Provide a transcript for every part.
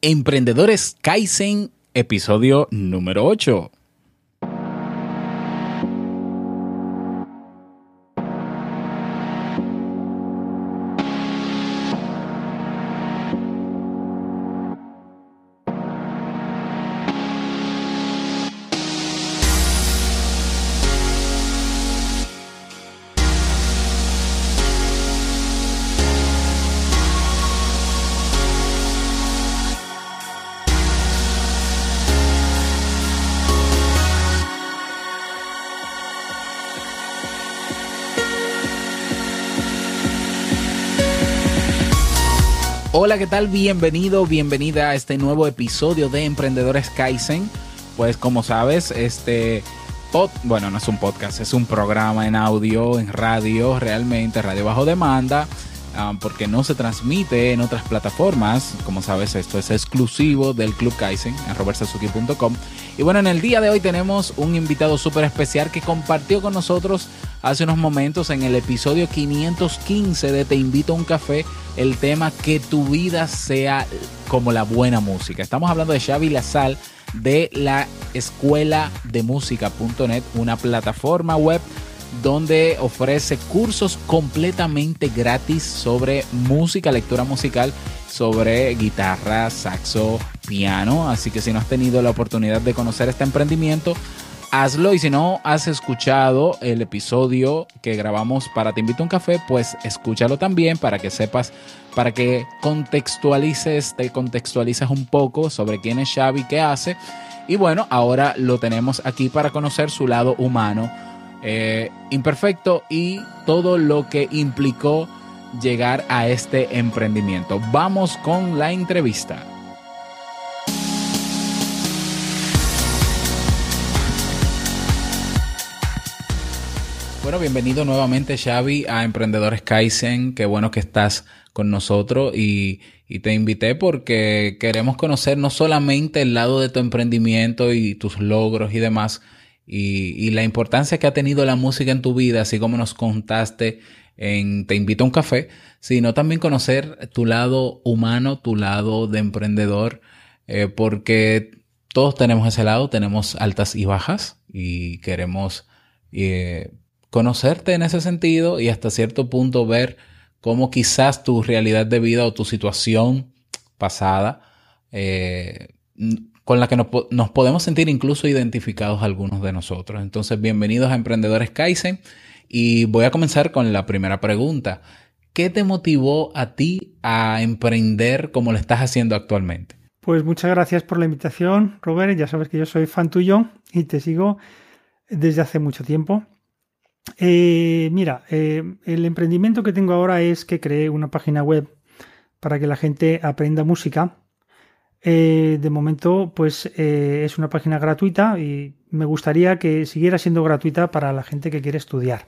Emprendedores Kaizen, episodio número 8. Hola, ¿qué tal? Bienvenido, bienvenida a este nuevo episodio de Emprendedores Kaizen. Pues como sabes, este pod, bueno, no es un podcast, es un programa en audio, en radio, realmente, radio bajo demanda, ah, porque no se transmite en otras plataformas. Como sabes, esto es exclusivo del Club Kaizen en robertsazuki.com. Y bueno, en el día de hoy tenemos un invitado súper especial que compartió con nosotros hace unos momentos en el episodio 515 de Te invito a un café el tema que tu vida sea como la buena música. Estamos hablando de Xavi Lazal de la escuela de música.net, una plataforma web donde ofrece cursos completamente gratis sobre música, lectura musical, sobre guitarra, saxo, piano. Así que si no has tenido la oportunidad de conocer este emprendimiento, hazlo y si no has escuchado el episodio que grabamos para Te invito a un café, pues escúchalo también para que sepas, para que contextualices, te contextualizas un poco sobre quién es Xavi, qué hace. Y bueno, ahora lo tenemos aquí para conocer su lado humano, eh, imperfecto y todo lo que implicó llegar a este emprendimiento. Vamos con la entrevista. Bueno, bienvenido nuevamente Xavi a Emprendedores Kaizen. Qué bueno que estás con nosotros y, te invité porque queremos conocer no solamente el lado de tu emprendimiento y tus logros y demás y, la importancia que ha tenido la música en tu vida, así como nos contaste en Te invito a un café, sino también conocer tu lado humano, tu lado de emprendedor, eh, porque todos tenemos ese lado, tenemos altas y bajas y queremos eh, conocerte en ese sentido y hasta cierto punto ver cómo quizás tu realidad de vida o tu situación pasada, eh, con la que nos, podemos sentir incluso identificados algunos de nosotros. Entonces, bienvenidos a Emprendedores Kaizen y voy a comenzar con la primera pregunta. ¿Qué te motivó a ti a emprender como lo estás haciendo actualmente? Pues muchas gracias por la invitación, Robert. Ya sabes que yo soy fan tuyo y te sigo desde hace mucho tiempo. Eh, mira, eh, el emprendimiento que tengo ahora es que creé una página web para que la gente aprenda música. Eh, de momento, pues es una página gratuita y me gustaría que siguiera siendo gratuita para la gente que quiere estudiar.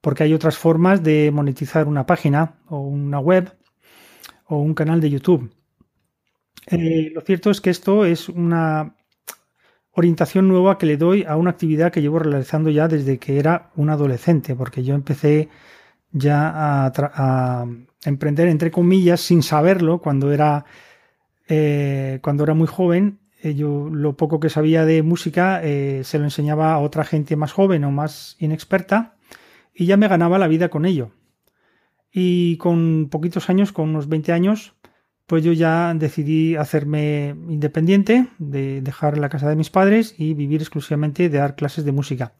Porque hay otras formas de monetizar una página o una web o un canal de YouTube. lo cierto es que esto es una orientación nueva que le doy a una actividad que llevo realizando ya desde que era un adolescente, porque yo empecé ya a, emprender, entre comillas, sin saberlo, cuando era, eh, cuando era muy joven. Eh, yo lo poco que sabía de música eh, se lo enseñaba a otra gente más joven o más inexperta y ya me ganaba la vida con ello. Y con poquitos años, con unos 20 años, pues yo ya decidí hacerme independiente, de dejar la casa de mis padres y vivir exclusivamente de dar clases de música.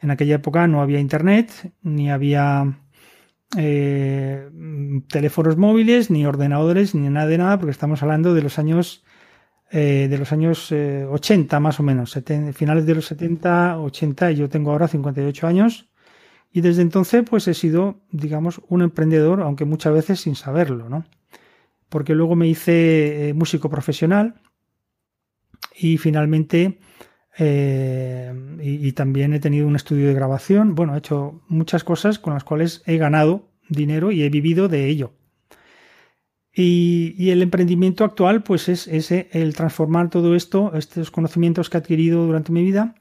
En aquella época no había internet, ni había eh, teléfonos móviles, ni ordenadores, ni nada de nada, porque estamos hablando de los años eh, de los años 80 eh, más o menos, finales de los 70, 80, y yo tengo ahora 58 años. Y desde entonces, pues he sido, digamos, un emprendedor, aunque muchas veces sin saberlo, ¿no? Porque luego me hice eh, músico profesional y finalmente eh, y, también he tenido un estudio de grabación. Bueno, he hecho muchas cosas con las cuales he ganado dinero y he vivido de ello. Y, el emprendimiento actual, pues es ese, el transformar todo esto, estos conocimientos que he adquirido durante mi vida,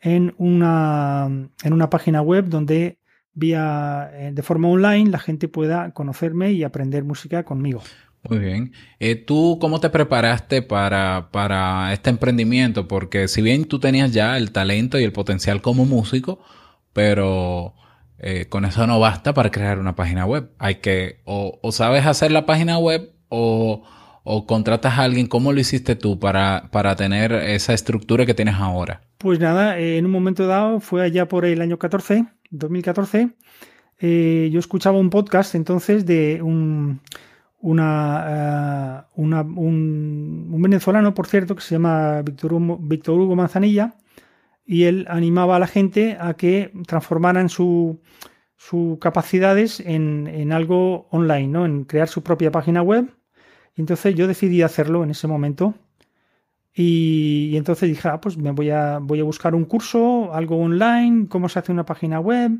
en una, en una página web donde vía eh, de forma online la gente pueda conocerme y aprender música conmigo. Muy bien. Eh, ¿Tú cómo te preparaste para, para este emprendimiento? Porque si bien tú tenías ya el talento y el potencial como músico, pero eh, con eso no basta para crear una página web. Hay que, o, o sabes hacer la página web o, o, contratas a alguien. ¿Cómo lo hiciste tú para, para tener esa estructura que tienes ahora? Pues nada, en un momento dado, fue allá por el año 14, 2014, eh, yo escuchaba un podcast entonces de un una, eh, un, venezolano, por cierto, que se llama Víctor Hugo, Manzanilla, y él animaba a la gente a que transformaran sus capacidades en, algo online, ¿no? en crear su propia página web. Y entonces yo decidí hacerlo en ese momento. Y, y, entonces dije, ah, pues me voy a, voy a buscar un curso, algo online, cómo se hace una página web.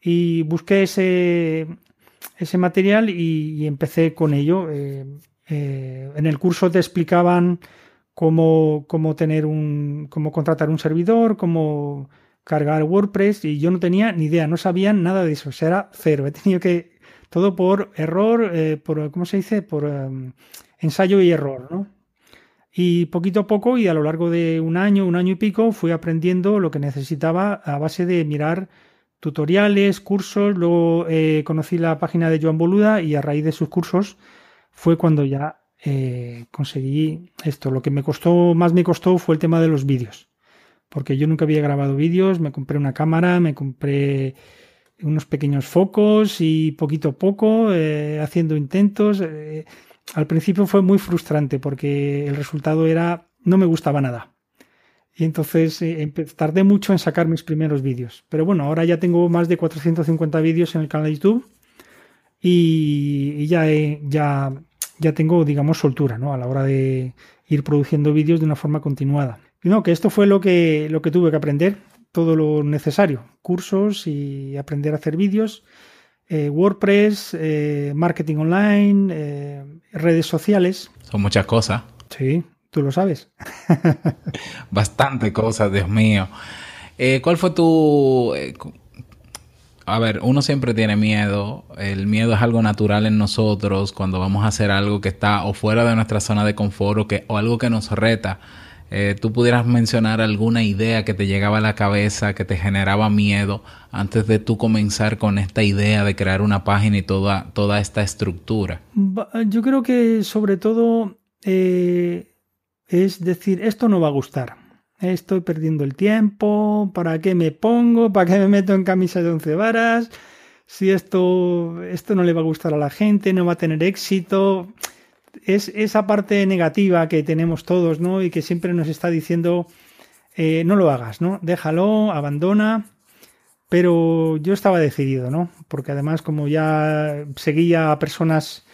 Y busqué ese, ese material y, empecé con ello. Eh, eh, en el curso te explicaban cómo, cómo tener un, cómo contratar un servidor, cómo cargar WordPress y yo no tenía ni idea, no sabía nada de eso, era cero. He tenido que todo por error, eh, por ¿cómo se dice? Por ensayo y error, ¿no? Y poquito a poco y a lo largo de un año, un año y pico, fui aprendiendo lo que necesitaba a base de mirar tutoriales, cursos, luego eh, conocí la página de Joan Boluda y a raíz de sus cursos fue cuando ya eh, conseguí esto. Lo que me costó, más me costó fue el tema de los vídeos, porque yo nunca había grabado vídeos, me compré una cámara, me compré unos pequeños focos y poquito a poco eh, haciendo intentos. al principio fue muy frustrante porque el resultado era no me gustaba nada. Y entonces eh, tardé mucho en sacar mis primeros vídeos. Pero bueno, ahora ya tengo más de 450 vídeos en el canal de YouTube y, ya, ya, ya tengo, digamos, soltura ¿no? a la hora de ir produciendo vídeos de una forma continuada. Y no, que esto fue lo que, lo que tuve que aprender, todo lo necesario, cursos y aprender a hacer vídeos, eh, WordPress, eh, marketing online, redes sociales. Son muchas cosas. Sí, Tú lo sabes. Bastante cosas, Dios mío. Eh, ¿Cuál fue tu... Eh, a ver, uno siempre tiene miedo. El miedo es algo natural en nosotros cuando vamos a hacer algo que está o fuera de nuestra zona de confort o, que, o algo que nos reta. Eh, ¿Tú pudieras mencionar alguna idea que te llegaba a la cabeza, que te generaba miedo antes de tú comenzar con esta idea de crear una página y toda, toda esta estructura? Yo creo que sobre todo es decir, esto no va a gustar. Estoy perdiendo el tiempo, ¿para qué me pongo? ¿Para qué me meto en camisa de once varas? Si esto, esto no le va a gustar a la gente, no va a tener éxito. Es esa parte negativa que tenemos todos, ¿no? Y que siempre nos está diciendo, eh, no lo hagas, ¿no? Déjalo, abandona. Pero yo estaba decidido, ¿no? Porque además, como ya seguía a personas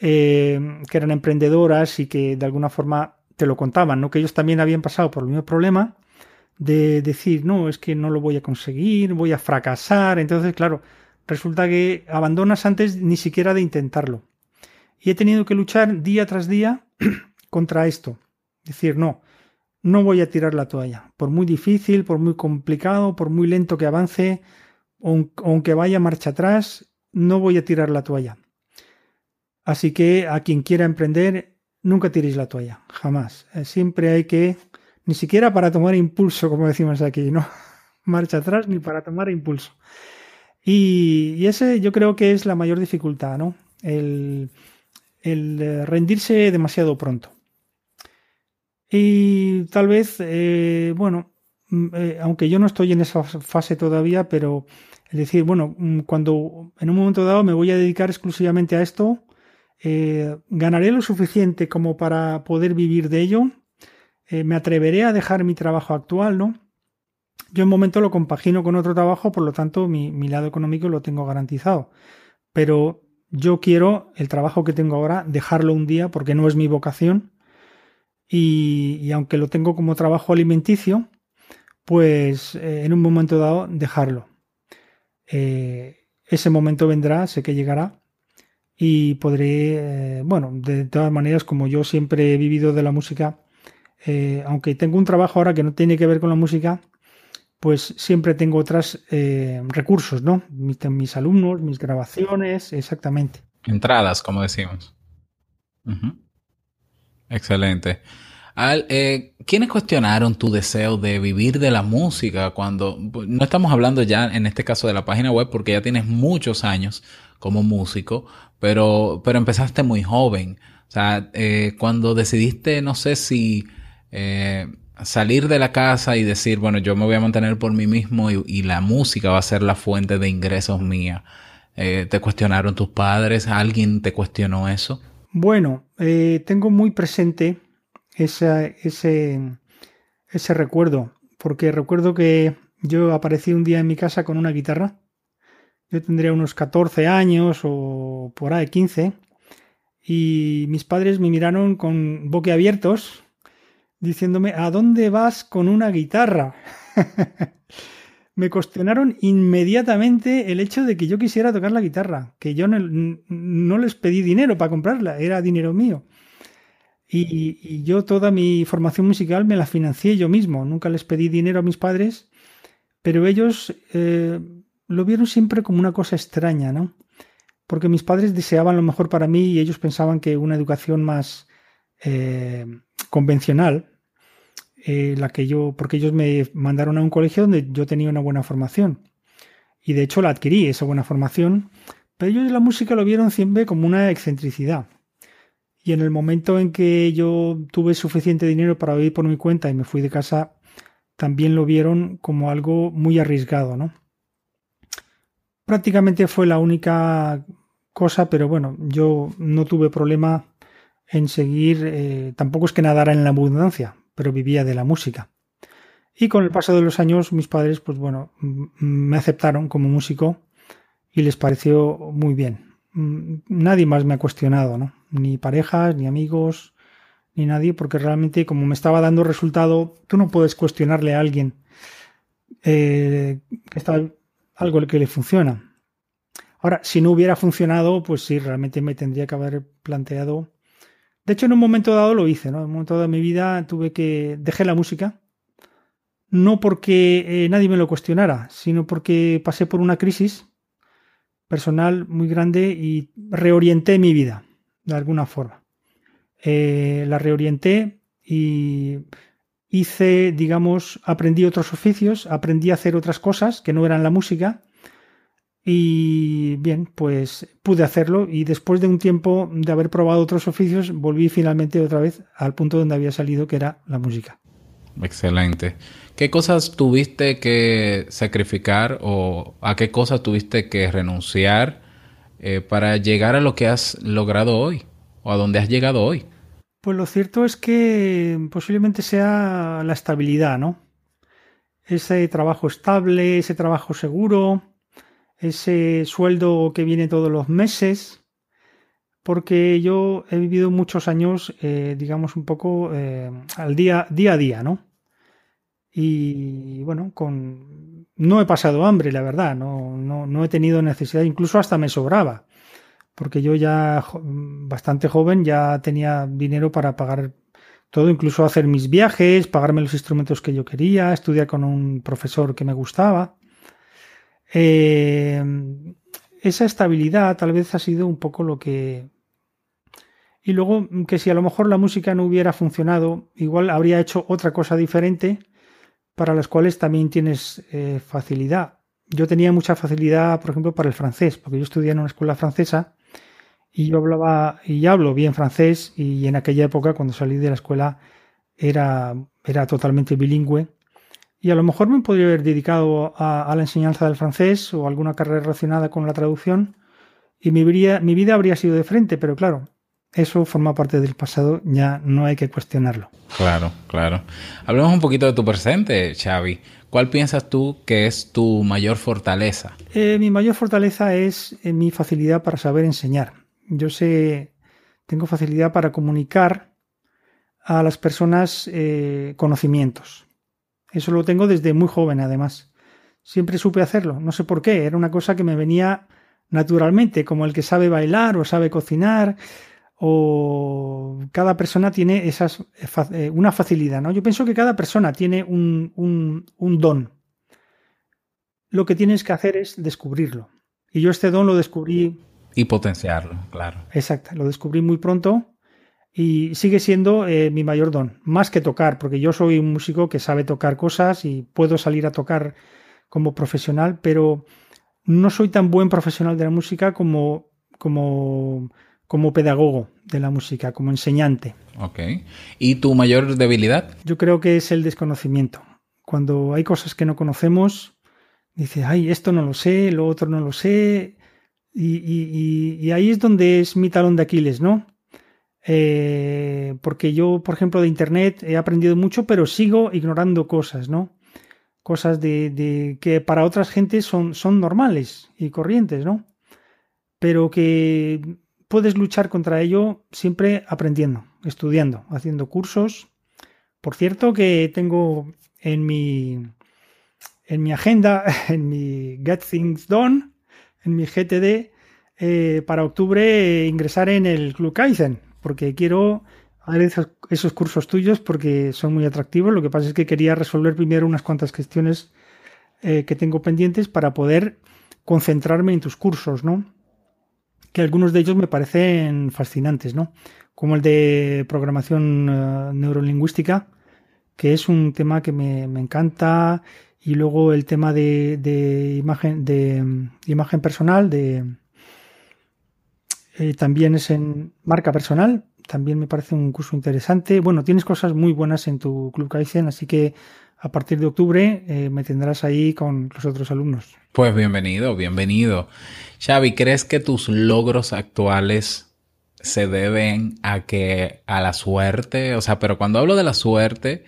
eh, que eran emprendedoras y que de alguna forma te lo contaban, ¿no? Que ellos también habían pasado por el mismo problema de decir, no, es que no lo voy a conseguir, voy a fracasar. Entonces, claro, resulta que abandonas antes ni siquiera de intentarlo. Y he tenido que luchar día tras día contra esto. Decir, no, no voy a tirar la toalla. Por muy difícil, por muy complicado, por muy lento que avance, aunque vaya marcha atrás, no voy a tirar la toalla. Así que a quien quiera emprender, nunca tiréis la toalla, jamás. Eh, siempre hay que, ni siquiera para tomar impulso, como decimos aquí, no marcha atrás ni para tomar impulso. Y, ese yo creo que es la mayor dificultad, ¿no? El, eh, rendirse demasiado pronto. Y tal vez, eh, bueno, mm, aunque yo no estoy en esa fase todavía, pero es decir, bueno, mm, cuando en un momento dado me voy a dedicar exclusivamente a esto, eh, ganaré lo suficiente como para poder vivir de ello, eh, me atreveré a dejar mi trabajo actual, ¿no? Yo en momento lo compagino con otro trabajo, por lo tanto mi, lado económico lo tengo garantizado. Pero yo quiero el trabajo que tengo ahora dejarlo un día porque no es mi vocación y, aunque lo tengo como trabajo alimenticio, pues eh, en un momento dado dejarlo. ese momento vendrá, sé que llegará y podré, eh, bueno, de todas maneras, como yo siempre he vivido de la música, eh, aunque tengo un trabajo ahora que no tiene que ver con la música, pues siempre tengo otros eh, recursos, ¿no? Mis, alumnos, mis grabaciones, exactamente. Entradas, como decimos. Excelente. Eh, ¿Quiénes cuestionaron tu deseo de vivir de la música cuando no estamos hablando ya en este caso de la página web porque ya tienes muchos años como músico, pero, pero empezaste muy joven. O sea, eh, cuando decidiste, no sé si eh, salir de la casa y decir, bueno, yo me voy a mantener por mí mismo y, la música va a ser la fuente de ingresos mía. ¿Te cuestionaron tus padres? ¿Alguien te cuestionó eso? Bueno, tengo muy presente ese, ese recuerdo, porque recuerdo que yo aparecí un día en mi casa con una guitarra. Yo tendría unos 14 años o por ahí 15 y mis padres me miraron con boquiabiertos diciéndome ¿a dónde vas con una guitarra? me cuestionaron inmediatamente el hecho de que yo quisiera tocar la guitarra, que yo no les pedí dinero para comprarla, era dinero mío. Y, yo toda mi formación musical me la financié yo mismo. Nunca les pedí dinero a mis padres, pero ellos eh, lo vieron siempre como una cosa extraña, ¿no? Porque mis padres deseaban lo mejor para mí y ellos pensaban que una educación más eh, convencional, eh, la que yo, porque ellos me mandaron a un colegio donde yo tenía una buena formación. Y de hecho la adquirí, esa buena formación, pero ellos la música lo vieron siempre como una excentricidad. Y en el momento en que yo tuve suficiente dinero para vivir por mi cuenta y me fui de casa, también lo vieron como algo muy arriesgado, ¿no? Prácticamente fue la única cosa, pero bueno, yo no tuve problema en seguir, eh, tampoco es que nadara en la abundancia, pero vivía de la música. Y con el paso de los años, mis padres, pues bueno, me aceptaron como músico y les pareció muy bien. Nadie más me ha cuestionado, ¿no? ni parejas, ni amigos, ni nadie, porque realmente como me estaba dando resultado, tú no puedes cuestionarle a alguien eh, que está algo que le funciona. Ahora, si no hubiera funcionado, pues sí, realmente me tendría que haber planteado. De hecho, en un momento dado lo hice, ¿no? En un momento dado de mi vida tuve que. dejé la música. No porque eh, nadie me lo cuestionara, sino porque pasé por una crisis personal muy grande y reorienté mi vida de alguna forma. Eh, la reorienté y hice, digamos, aprendí otros oficios, aprendí a hacer otras cosas que no eran la música y bien, pues pude hacerlo y después de un tiempo de haber probado otros oficios, volví finalmente otra vez al punto donde había salido, que era la música. Excelente. ¿Qué cosas tuviste que sacrificar o a qué cosas tuviste que renunciar eh, para llegar a lo que has logrado hoy o a donde has llegado hoy? Pues lo cierto es que posiblemente sea la estabilidad, ¿no? Ese trabajo estable, ese trabajo seguro, ese sueldo que viene todos los meses, porque yo he vivido muchos años, eh, digamos, un poco eh, al día, día a día, ¿no? Y bueno, con no he pasado hambre, la verdad, no, no, no he tenido necesidad, incluso hasta me sobraba, porque yo ya bastante joven ya tenía dinero para pagar todo, incluso hacer mis viajes, pagarme los instrumentos que yo quería, estudiar con un profesor que me gustaba. Eh, esa estabilidad tal vez ha sido un poco lo que... Y luego que si a lo mejor la música no hubiera funcionado, igual habría hecho otra cosa diferente para las cuales también tienes eh, facilidad. Yo tenía mucha facilidad, por ejemplo, para el francés, porque yo estudié en una escuela francesa y yo hablaba y hablo bien francés y en aquella época, cuando salí de la escuela, era, era totalmente bilingüe. Y a lo mejor me podría haber dedicado a, la enseñanza del francés o alguna carrera relacionada con la traducción y mi mi vida habría sido de frente, pero claro, eso forma parte del pasado, ya no hay que cuestionarlo. Claro, claro. Hablemos un poquito de tu presente, Xavi. ¿Cuál piensas tú que es tu mayor fortaleza? Eh, mi mayor fortaleza es eh, mi facilidad para saber enseñar. Yo sé, tengo facilidad para comunicar a las personas eh, conocimientos. Eso lo tengo desde muy joven, además. Siempre supe hacerlo, no sé por qué, era una cosa que me venía naturalmente, como el que sabe bailar o sabe cocinar o cada persona tiene esas, eh, una facilidad, ¿no? Yo pienso que cada persona tiene un, un, don. Lo que tienes que hacer es descubrirlo. Y yo este don lo descubrí... Y potenciarlo, claro. Exacto, lo descubrí muy pronto y sigue siendo eh, mi mayor don, más que tocar, porque yo soy un músico que sabe tocar cosas y puedo salir a tocar como profesional, pero no soy tan buen profesional de la música como, como, como pedagogo de la música, como enseñante. Ok. ¿Y tu mayor debilidad? Yo creo que es el desconocimiento. Cuando hay cosas que no conocemos, dices, ay, esto no lo sé, lo otro no lo sé. Y, ahí es donde es mi talón de Aquiles, ¿no? Eh, porque yo, por ejemplo, de Internet he aprendido mucho, pero sigo ignorando cosas, ¿no? Cosas de, que para otras gentes son, son normales y corrientes, ¿no? Pero que puedes luchar contra ello siempre aprendiendo, estudiando, haciendo cursos. Por cierto, que tengo en mi, en mi agenda, en mi Get Things Done, en mi GTD, eh, para octubre ingresar en el Club Kaizen, porque quiero hacer esos, cursos tuyos porque son muy atractivos. Lo que pasa es que quería resolver primero unas cuantas cuestiones eh, que tengo pendientes para poder concentrarme en tus cursos, ¿no? que algunos de ellos me parecen fascinantes, ¿no? Como el de programación eh, neurolingüística, que es un tema que me, encanta, y luego el tema de, imagen, de, imagen personal, de eh, también es en marca personal, también me parece un curso interesante. Bueno, tienes cosas muy buenas en tu Club Kaizen, así que a partir de octubre eh, me tendrás ahí con los otros alumnos. Pues bienvenido, bienvenido. Xavi, ¿crees que tus logros actuales se deben a que a la suerte? O sea, pero cuando hablo de la suerte,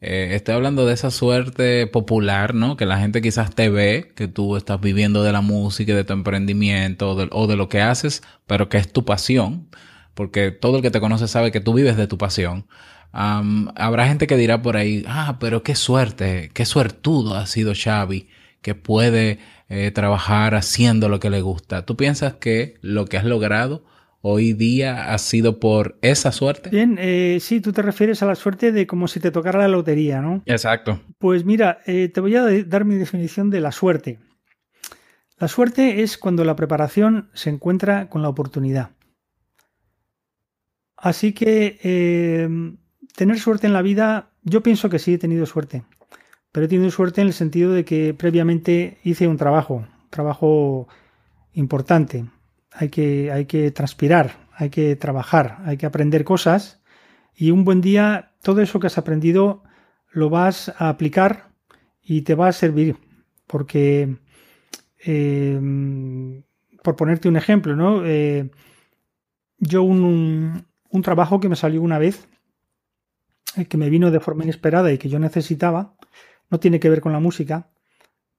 eh, estoy hablando de esa suerte popular, ¿no? Que la gente quizás te ve, que tú estás viviendo de la música, de tu emprendimiento o de, lo que haces, pero que es tu pasión, porque todo el que te conoce sabe que tú vives de tu pasión. habrá gente que dirá por ahí, ah, pero qué suerte, qué suertudo ha sido Xavi, que puede eh, trabajar haciendo lo que le gusta. ¿Tú piensas que lo que has logrado hoy día ha sido por esa suerte? Bien, eh, sí, tú te refieres a la suerte de como si te tocara la lotería, ¿no? Exacto. Pues mira, eh, te voy a dar mi definición de la suerte. La suerte es cuando la preparación se encuentra con la oportunidad. Así que tener suerte en la vida, yo pienso que sí he tenido suerte pero he tenido suerte en el sentido de que previamente hice un trabajo, un trabajo importante. Hay que, hay que transpirar, hay que trabajar, hay que aprender cosas y un buen día todo eso que has aprendido lo vas a aplicar y te va a servir. Porque, eh, por ponerte un ejemplo, ¿no? Eh, yo un, un, trabajo que me salió una vez, eh, que me vino de forma inesperada y que yo necesitaba, no tiene que ver con la música,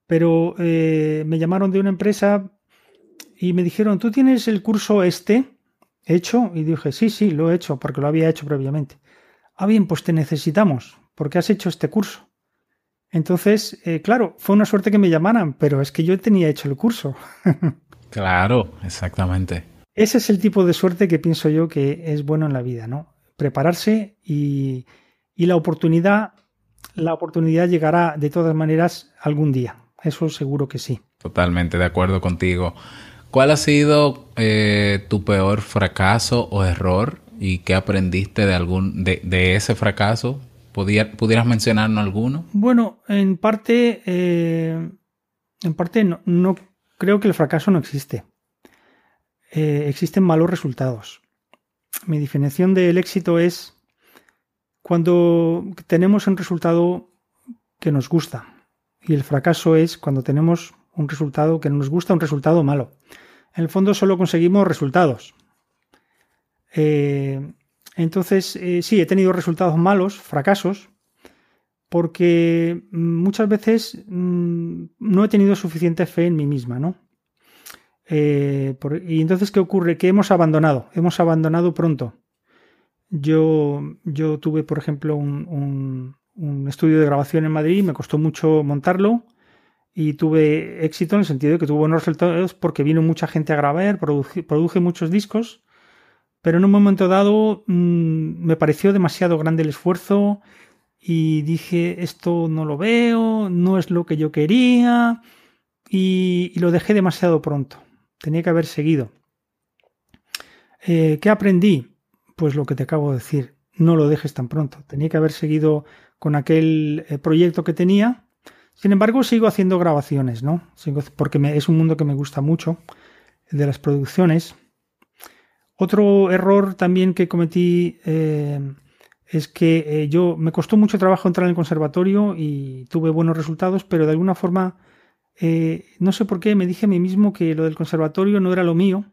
pero me llamaron de una empresa y me dijeron, ¿tú tienes el curso este hecho? Y dije, sí, sí, lo he hecho, porque lo había hecho previamente. Ah, bien, pues te necesitamos, porque has hecho este curso. Entonces, eh, claro, fue una suerte que me llamaran, pero es que yo tenía hecho el curso. claro, exactamente. Ese es el tipo de suerte que pienso yo que es bueno en la vida, ¿no? Prepararse y, y la oportunidad la oportunidad llegará de todas maneras algún día. Eso seguro que sí. Totalmente de acuerdo contigo. ¿Cuál ha sido eh, tu peor fracaso o error y qué aprendiste de algún de, ese fracaso? ¿Pudieras mencionarnos alguno? Bueno, en parte, eh, en parte no, creo que el fracaso no existe. Eh, existen malos resultados. Mi definición del éxito es cuando tenemos un resultado que nos gusta. Y el fracaso es cuando tenemos un resultado que no nos gusta, un resultado malo. En el fondo solo conseguimos resultados. Eh, entonces, eh, sí, he tenido resultados malos, fracasos, porque muchas veces mm, no he tenido suficiente fe en mí misma, ¿no? Eh, y entonces, ¿qué ocurre? Que hemos abandonado, hemos abandonado pronto. Yo, yo tuve, por ejemplo, un, estudio de grabación en Madrid, me costó mucho montarlo y tuve éxito en el sentido de que tuvo buenos resultados porque vino mucha gente a grabar, produje, muchos discos, pero en un momento dado mm, me pareció demasiado grande el esfuerzo y dije, esto no lo veo, no es lo que yo quería y, lo dejé demasiado pronto. Tenía que haber seguido. Eh, ¿Qué aprendí? pues lo que te acabo de decir, no lo dejes tan pronto. Tenía que haber seguido con aquel eh, proyecto que tenía. Sin embargo, sigo haciendo grabaciones, ¿no? porque es un mundo que me gusta mucho, de las producciones. Otro error también que cometí eh, es que eh, yo me costó mucho trabajo entrar en el conservatorio y tuve buenos resultados, pero de alguna forma no sé por qué me dije a mí mismo que lo del conservatorio no era lo mío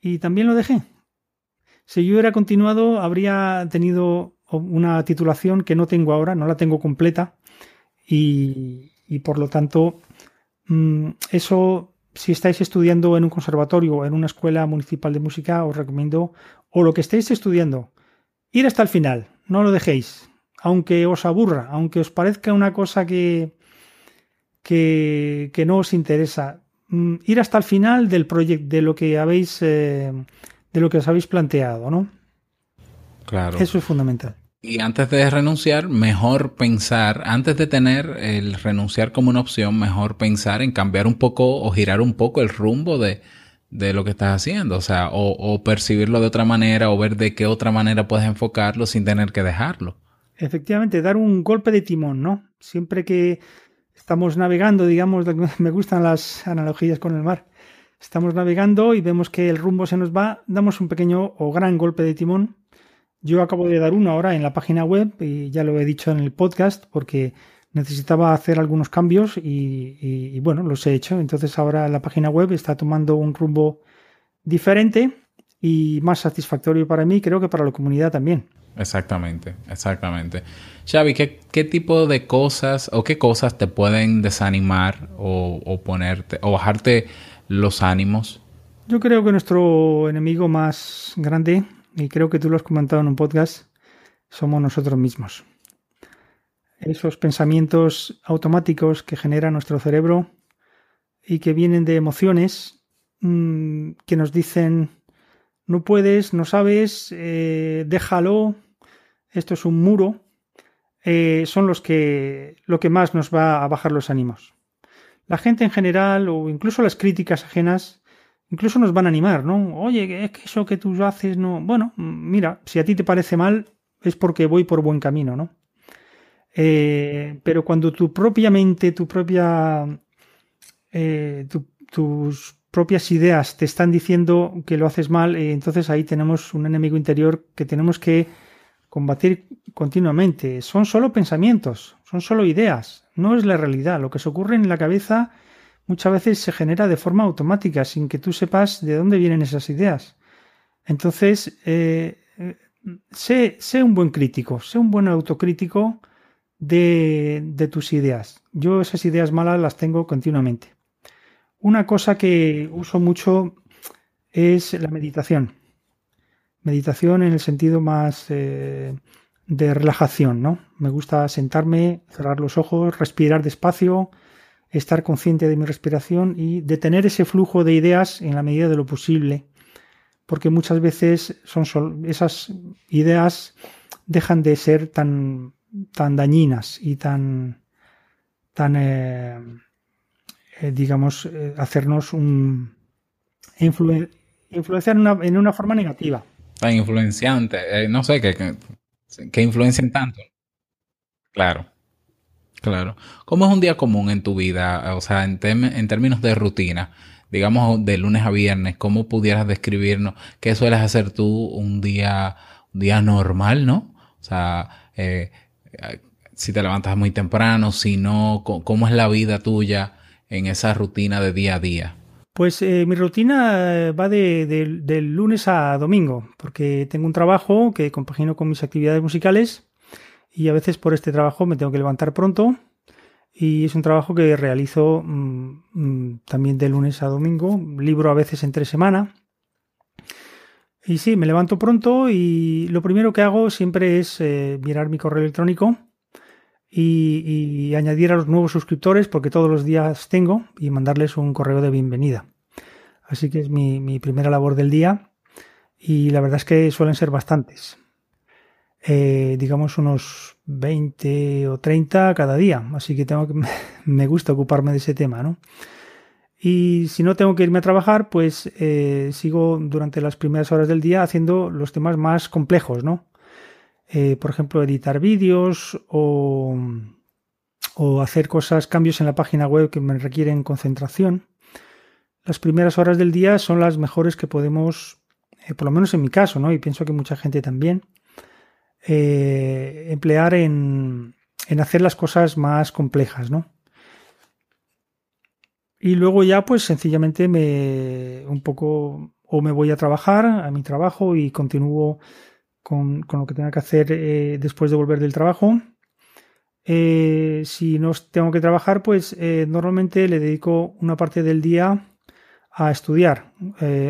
y también lo dejé. Si yo hubiera continuado, habría tenido una titulación que no tengo ahora, no la tengo completa y, por lo tanto mm, eso si estáis estudiando en un conservatorio o en una escuela municipal de música os recomiendo o lo que estéis estudiando ir hasta el final, no lo dejéis, aunque os aburra, aunque os parezca una cosa que que, no os interesa, mm, ir hasta el final del proyecto, de lo que habéis eh, de lo que os habéis planteado, ¿no? Claro. Eso es fundamental. Y antes de renunciar, mejor pensar, antes de tener el renunciar como una opción, mejor pensar en cambiar un poco o girar un poco el rumbo de, lo que estás haciendo, o sea, o, o, percibirlo de otra manera o ver de qué otra manera puedes enfocarlo sin tener que dejarlo. Efectivamente, dar un golpe de timón, ¿no? Siempre que estamos navegando, digamos, me gustan las analogías con el mar, Estamos navegando y vemos que el rumbo se nos va, damos un pequeño o gran golpe de timón. Yo acabo de dar uno ahora en la página web y ya lo he dicho en el podcast porque necesitaba hacer algunos cambios y, bueno, los he hecho. Entonces ahora la página web está tomando un rumbo diferente y más satisfactorio para mí, creo que para la comunidad también. Exactamente, exactamente. Xavi, ¿qué, ¿qué, tipo de cosas o qué cosas te pueden desanimar o, o ponerte o bajarte los ánimos? Yo creo que nuestro enemigo más grande, y creo que tú lo has comentado en un podcast, somos nosotros mismos. Esos pensamientos automáticos que genera nuestro cerebro y que vienen de emociones mm, que nos dicen no puedes, no sabes, eh, déjalo, esto es un muro, eh, son los que lo que más nos va a bajar los ánimos la gente en general o incluso las críticas ajenas incluso nos van a animar, ¿no? Oye, es que eso que tú haces no... Bueno, mira, si a ti te parece mal es porque voy por buen camino, ¿no? Eh, pero cuando tu propia mente, tu propia... Eh, tus propias ideas te están diciendo que lo haces mal, eh, entonces ahí tenemos un enemigo interior que tenemos que combatir continuamente. Son solo pensamientos, son solo ideas, no es la realidad. Lo que se ocurre en la cabeza muchas veces se genera de forma automática, sin que tú sepas de dónde vienen esas ideas. Entonces, eh, sé, un buen crítico, sé un buen autocrítico de, de tus ideas. Yo esas ideas malas las tengo continuamente. Una cosa que uso mucho es la meditación. Meditación en el sentido más eh, de relajación, ¿no? Me gusta sentarme, cerrar los ojos, respirar despacio, estar consciente de mi respiración y detener ese flujo de ideas en la medida de lo posible, porque muchas veces son esas ideas dejan de ser tan, tan dañinas y tan, tan eh, eh, digamos, hacernos un influenciar en una forma negativa tan influenciante, eh, no sé, que, que, influencian tanto. Claro, claro. ¿Cómo es un día común en tu vida? O sea, en, términos de rutina, digamos de lunes a viernes, ¿cómo pudieras describirnos qué sueles hacer tú un día, un día normal, no? O sea, eh, si te levantas muy temprano, si no, ¿cómo es la vida tuya en esa rutina de día a día? Pues eh, mi rutina eh, va de, lunes a domingo, porque tengo un trabajo que compagino con mis actividades musicales y a veces por este trabajo me tengo que levantar pronto y es un trabajo que realizo mm, mm, también de lunes a domingo, libro a veces entre semana. Y sí, me levanto pronto y lo primero que hago siempre es eh, mirar mi correo electrónico y, añadir a los nuevos suscriptores porque todos los días tengo y mandarles un correo de bienvenida. Así que es mi, primera labor del día y la verdad es que suelen ser bastantes. Eh, digamos unos 20 o 30 cada día, así que me gusta ocuparme de ese tema, ¿no? Y si no tengo que irme a trabajar, pues eh, sigo durante las primeras horas del día haciendo los temas más complejos, ¿no? Eh, por ejemplo, editar vídeos o, hacer cosas, cambios en la página web que me requieren concentración. Las primeras horas del día son las mejores que podemos, por lo menos en mi caso, ¿no? Y pienso que mucha gente también, emplear en, en hacer las cosas más complejas, ¿no? Y luego ya pues sencillamente me un poco o me voy a trabajar a mi trabajo y continúo con, lo que tenga que hacer eh, después de volver del trabajo. Eh, si no tengo que trabajar, pues eh, normalmente le dedico una parte del día a estudiar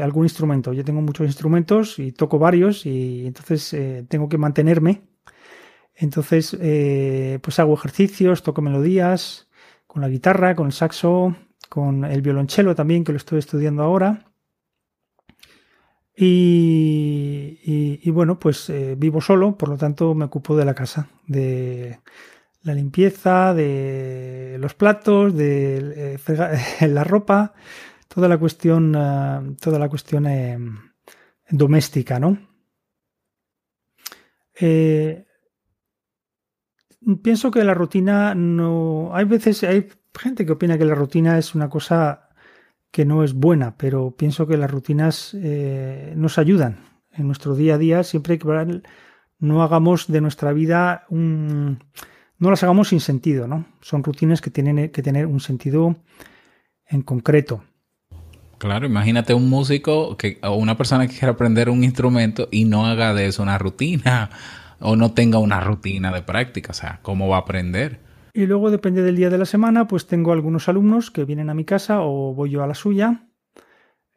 algún instrumento. Yo tengo muchos instrumentos y toco varios y entonces tengo que mantenerme. Entonces, pues hago ejercicios, toco melodías con la guitarra, con el saxo, con el violonchelo también, que lo estoy estudiando ahora. Y, bueno, pues eh, vivo solo, por lo tanto me ocupo de la casa, de la limpieza, de los platos, de eh, la ropa, toda la cuestión, eh, toda la cuestión doméstica, ¿no? pienso que la rutina no. Hay veces, hay gente que opina que la rutina es una cosa que no es buena, pero pienso que las rutinas eh, nos ayudan en nuestro día a día, siempre que no hagamos de nuestra vida un, no las hagamos sin sentido, ¿no? Son rutinas que tienen que tener un sentido en concreto. Claro, imagínate un músico que, o una persona que quiera aprender un instrumento y no haga de eso una rutina o no tenga una rutina de práctica, o sea, ¿cómo va a aprender? Y luego depende del día de la semana, pues tengo algunos alumnos que vienen a mi casa o voy yo a la suya.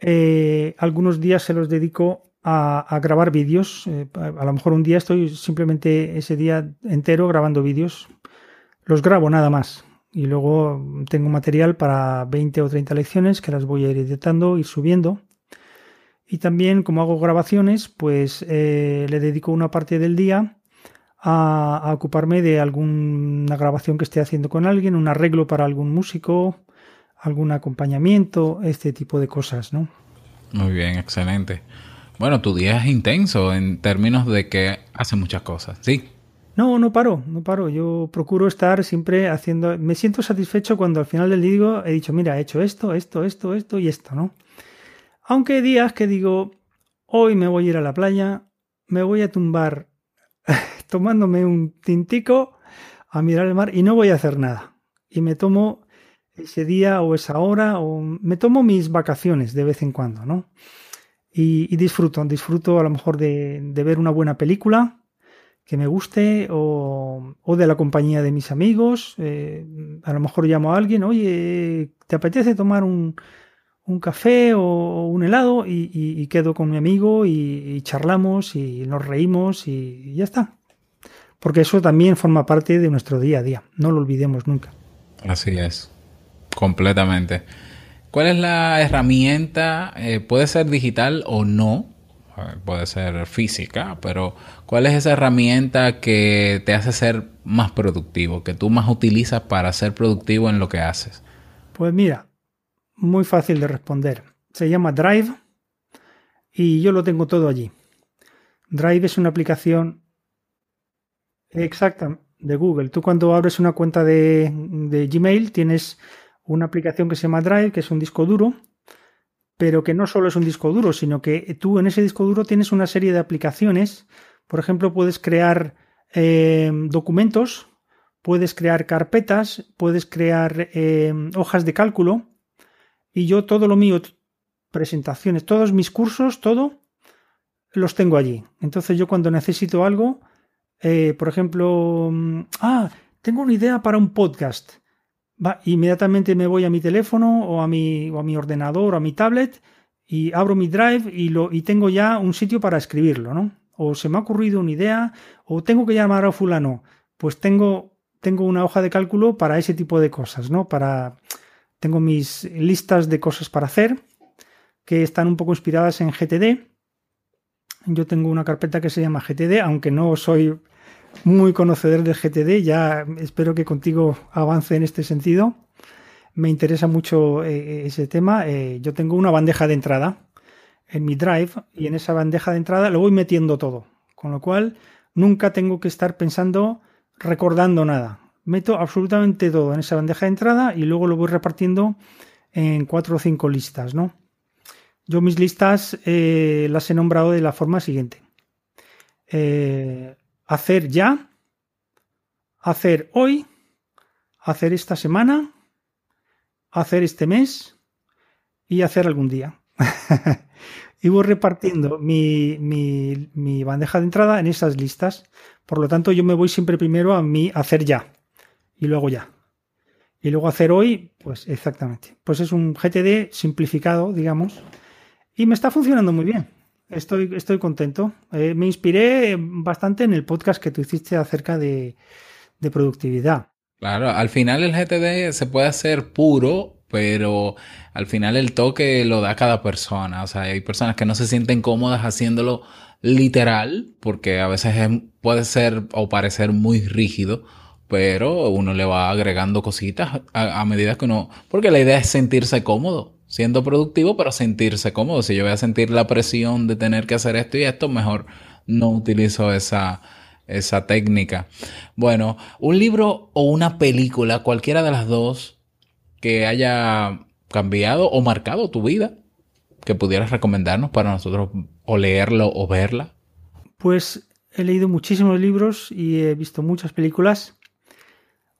Eh, algunos días se los dedico a, grabar vídeos. Eh, a lo mejor un día estoy simplemente ese día entero grabando vídeos. Los grabo nada más. Y luego tengo material para 20 o 30 lecciones que las voy a ir editando, y subiendo. Y también como hago grabaciones, pues eh, le dedico una parte del día a, ocuparme de alguna grabación que esté haciendo con alguien, un arreglo para algún músico, algún acompañamiento, este tipo de cosas, ¿no? Muy bien, excelente. Bueno, tu día es intenso en términos de que hace muchas cosas, ¿sí? No, no paro, no paro. Yo procuro estar siempre haciendo. Me siento satisfecho cuando al final del día he dicho, mira, he hecho esto, esto, esto, esto y esto, ¿no? Aunque hay días que digo, hoy me voy a ir a la playa, me voy a tumbar tomándome un tintico a mirar el mar y no voy a hacer nada. Y me tomo ese día o esa hora o me tomo mis vacaciones de vez en cuando, ¿no? Y, disfruto, disfruto a lo mejor de, ver una buena película que me guste o, de la compañía de mis amigos. Eh, a lo mejor llamo a alguien, oye, ¿te apetece tomar un, un café o un helado? Y, quedo con mi amigo y, charlamos y nos reímos y ya está porque eso también forma parte de nuestro día a día, no lo olvidemos nunca. Así es, completamente. ¿Cuál es la herramienta? Eh, puede ser digital o no, puede ser física, pero ¿cuál es esa herramienta que te hace ser más productivo, que tú más utilizas para ser productivo en lo que haces? Pues mira, muy fácil de responder. Se llama Drive y yo lo tengo todo allí. Drive es una aplicación Exacto, de Google. Tú cuando abres una cuenta de, Gmail tienes una aplicación que se llama Drive, que es un disco duro, pero que no solo es un disco duro, sino que tú en ese disco duro tienes una serie de aplicaciones. Por ejemplo, puedes crear em, documentos, puedes crear carpetas, puedes crear em, hojas de cálculo. Y yo todo lo mío, presentaciones, todos mis cursos, todo, los tengo allí. Entonces yo cuando necesito algo, eh, por ejemplo, mm, ah, tengo una idea para un podcast. Va, inmediatamente me voy a mi teléfono o a mi, o a mi ordenador o a mi tablet y abro mi drive y, lo, y tengo ya un sitio para escribirlo, ¿no? O se me ha ocurrido una idea o tengo que llamar a fulano. Pues tengo, tengo una hoja de cálculo para ese tipo de cosas, ¿no? Para, tengo mis listas de cosas para hacer que están un poco inspiradas en GTD. Yo tengo una carpeta que se llama GTD, aunque no soy muy conocedor del GTD, ya espero que contigo avance en este sentido. me interesa mucho eh, ese tema, eh, yo tengo una bandeja de entrada en mi Drive y en esa bandeja de entrada lo voy metiendo todo. Con lo cual, nunca tengo que estar pensando, recordando nada. Meto absolutamente todo en esa bandeja de entrada y luego lo voy repartiendo en cuatro o cinco listas, ¿no? Yo mis listas eh, las he nombrado de la forma siguiente. Hacer ya, hacer hoy, hacer esta semana, hacer este mes y hacer algún día. y voy repartiendo mi, mi, bandeja de entrada en esas listas. Por lo tanto, yo me voy siempre primero a mi hacer ya y luego ya. Y luego hacer hoy, pues exactamente. Pues es un GTD simplificado, digamos, y me está funcionando muy bien. Estoy, estoy contento. Eh, me inspiré bastante en el podcast que tú hiciste acerca de, de productividad. Claro, al final el GTD se puede hacer puro, pero al final el toque lo da cada persona. O sea, hay personas que no se sienten cómodas haciéndolo literal, porque a veces puede ser o parecer muy rígido, pero uno le va agregando cositas a, medida que uno... Porque la idea es sentirse cómodo, siendo productivo, pero sentirse cómodo. Si yo voy a sentir la presión de tener que hacer esto y esto, mejor no utilizo esa esa técnica. Bueno, un libro o una película, cualquiera de las dos, que haya cambiado o marcado tu vida, que pudieras recomendarnos para nosotros o leerlo o verla. Pues he leído muchísimos libros y he visto muchas películas.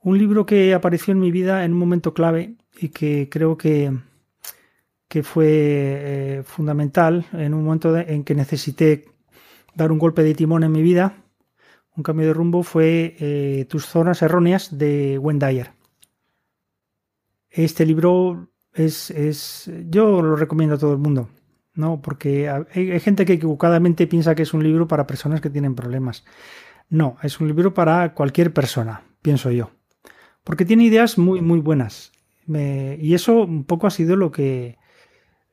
Un libro que apareció en mi vida en un momento clave y que creo que, que fue eh, fundamental en un momento en que necesité dar un golpe de timón en mi vida un cambio de rumbo fue eh, Tus zonas erróneas de Wendy Este libro es, es, yo lo recomiendo a todo el mundo, ¿no? Porque hay, gente que equivocadamente piensa que es un libro para personas que tienen problemas. No, es un libro para cualquier persona, pienso yo. Porque tiene ideas muy, muy buenas. y eso un poco ha sido lo que,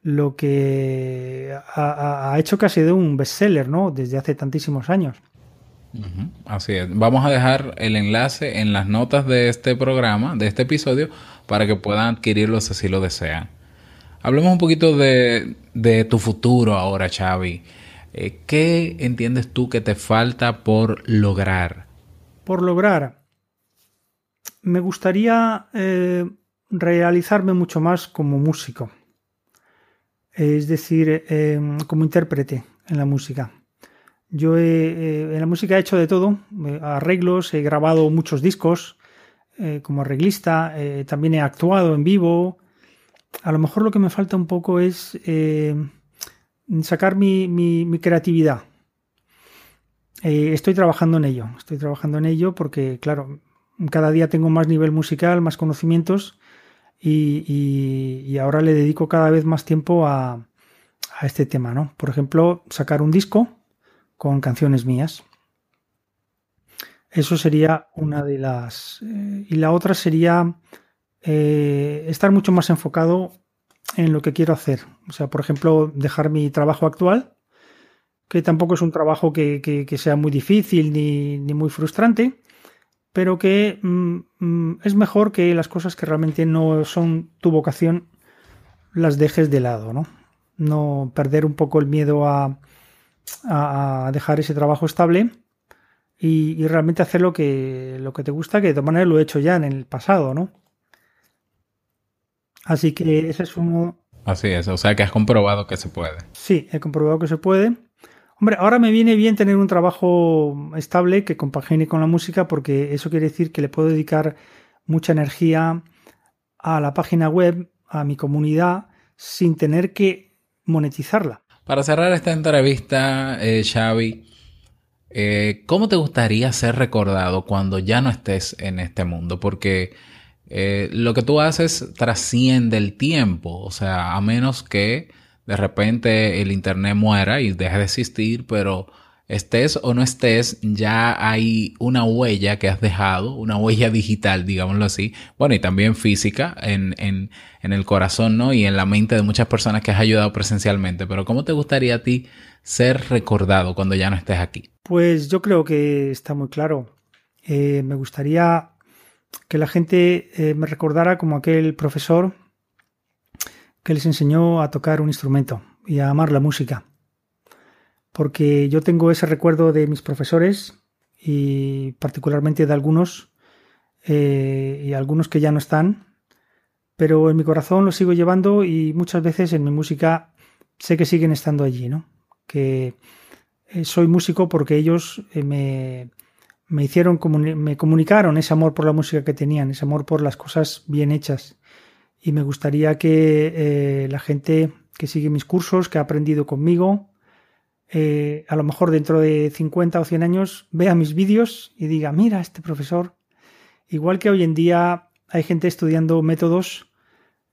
lo que ha, ha, hecho ha sido un bestseller, ¿no? Desde hace tantísimos años. Así es. Vamos a dejar el enlace en las notas de este programa, de este episodio, para que puedan adquirirlo si lo desean. Hablemos un poquito de, tu futuro ahora, Xavi. Eh, ¿Qué entiendes tú que te falta por lograr? Por lograr. Me gustaría eh, realizarme mucho más como músico. Es decir, eh, como intérprete en la música. Yo en la música he hecho de todo, eh, arreglos, he grabado muchos discos eh, como arreglista, eh, también he actuado en vivo. A lo mejor lo que me falta un poco es sacar mi creatividad. estoy trabajando en ello, estoy trabajando en ello porque, claro, cada día tengo más nivel musical, más conocimientos y, ahora le dedico cada vez más tiempo a, a este tema, ¿no? Por ejemplo, sacar un disco con canciones mías. Eso sería una de las... Eh, y la otra sería eh, estar mucho más enfocado en lo que quiero hacer. O sea, por ejemplo, dejar mi trabajo actual, que tampoco es un trabajo que, sea muy difícil ni, muy frustrante, pero que mm, mm, es mejor que las cosas que realmente no son tu vocación las dejes de lado, ¿no? No perder un poco el miedo a, a, dejar ese trabajo estable y, realmente hacer lo que, lo que te gusta, que de todas maneras lo he hecho ya en el pasado, ¿no? Así que ese es uno... Así es, o sea que has comprobado que se puede. Sí, he comprobado que se puede. Hombre, ahora me viene bien tener un trabajo estable que compagine con la música porque eso quiere decir que le puedo dedicar mucha energía a la página web, a mi comunidad, sin tener que monetizarla. Para cerrar esta entrevista, eh, Xavi, eh, ¿cómo te gustaría ser recordado cuando ya no estés en este mundo? Porque eh, lo que tú haces trasciende el tiempo, o sea, a menos que de repente el Internet muera y deje de existir, pero estés o no estés, ya hay una huella que has dejado, una huella digital, digámoslo así, bueno, y también física en, en, en, el corazón, ¿no? Y en la mente de muchas personas que has ayudado presencialmente. Pero ¿cómo te gustaría a ti ser recordado cuando ya no estés aquí? Pues yo creo que está muy claro. Eh, me gustaría que la gente eh, me recordara como aquel profesor que les enseñó a tocar un instrumento y a amar la música. Porque yo tengo ese recuerdo de mis profesores y particularmente de algunos eh, y algunos que ya no están, pero en mi corazón los sigo llevando y muchas veces en mi música sé que siguen estando allí, ¿no? Que eh, soy músico porque ellos eh, me, me hicieron, me comunicaron ese amor por la música que tenían, ese amor por las cosas bien hechas. Y me gustaría que la gente que sigue mis cursos, que ha aprendido conmigo, a lo mejor dentro de 50 o 100 años vea mis vídeos y diga, mira, este profesor Igual que hoy en día hay gente estudiando métodos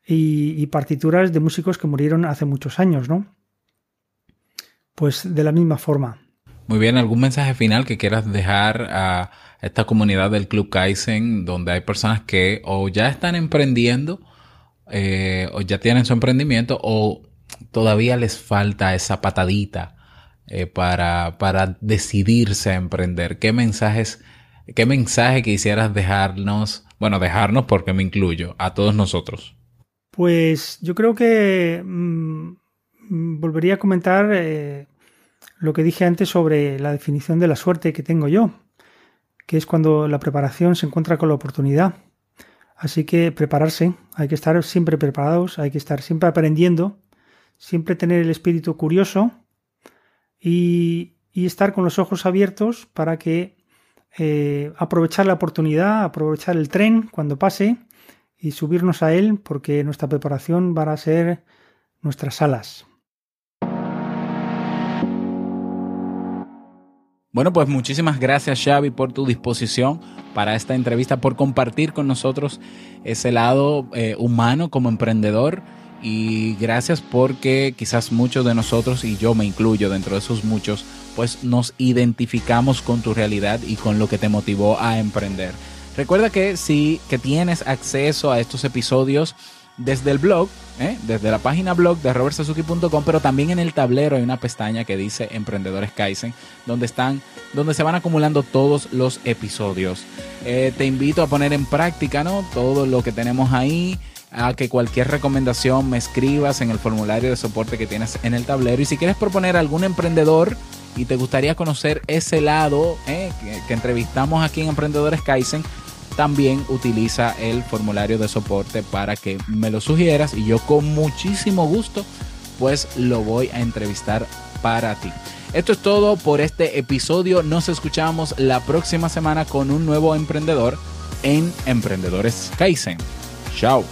y, partituras de músicos que murieron hace muchos años, ¿no? Pues de la misma forma. Muy bien, ¿algún mensaje final que quieras dejar a esta comunidad del Club Kaizen, donde hay personas que o ya están emprendiendo, eh, o ya tienen su emprendimiento, o todavía les falta esa patadita eh, para, para decidirse a emprender? ¿Qué mensajes ¿Qué mensaje quisieras dejarnos, bueno, dejarnos porque me incluyo, a todos nosotros? Pues yo creo que mm, volvería a comentar eh, lo que dije antes sobre la definición de la suerte que tengo yo, que es cuando la preparación se encuentra con la oportunidad. Así que prepararse, hay que estar siempre preparados, hay que estar siempre aprendiendo, siempre tener el espíritu curioso y, y estar con los ojos abiertos para que eh, aprovechar la oportunidad, aprovechar el tren cuando pase y subirnos a él porque nuestra preparación va a ser nuestras alas. Bueno, pues muchísimas gracias Xavi por tu disposición para esta entrevista, por compartir con nosotros ese lado eh, humano como emprendedor y gracias porque quizás muchos de nosotros, y yo me incluyo dentro de esos muchos, pues nos identificamos con tu realidad y con lo que te motivó a emprender. Recuerda que si que tienes acceso a estos episodios desde el blog, ¿eh? desde la página blog de robertsazuki.com, pero también en el tablero hay una pestaña que dice Emprendedores Kaizen, donde están, donde se van acumulando todos los episodios. Eh, te invito a poner en práctica, ¿no? Todo lo que tenemos ahí a que cualquier recomendación me escribas en el formulario de soporte que tienes en el tablero. Y si quieres proponer algún emprendedor y te gustaría conocer ese lado eh, que, entrevistamos aquí en Emprendedores Kaizen, también utiliza el formulario de soporte para que me lo sugieras y yo con muchísimo gusto pues lo voy a entrevistar para ti. Esto es todo por este episodio. Nos escuchamos la próxima semana con un nuevo emprendedor en Emprendedores Kaizen. Chao.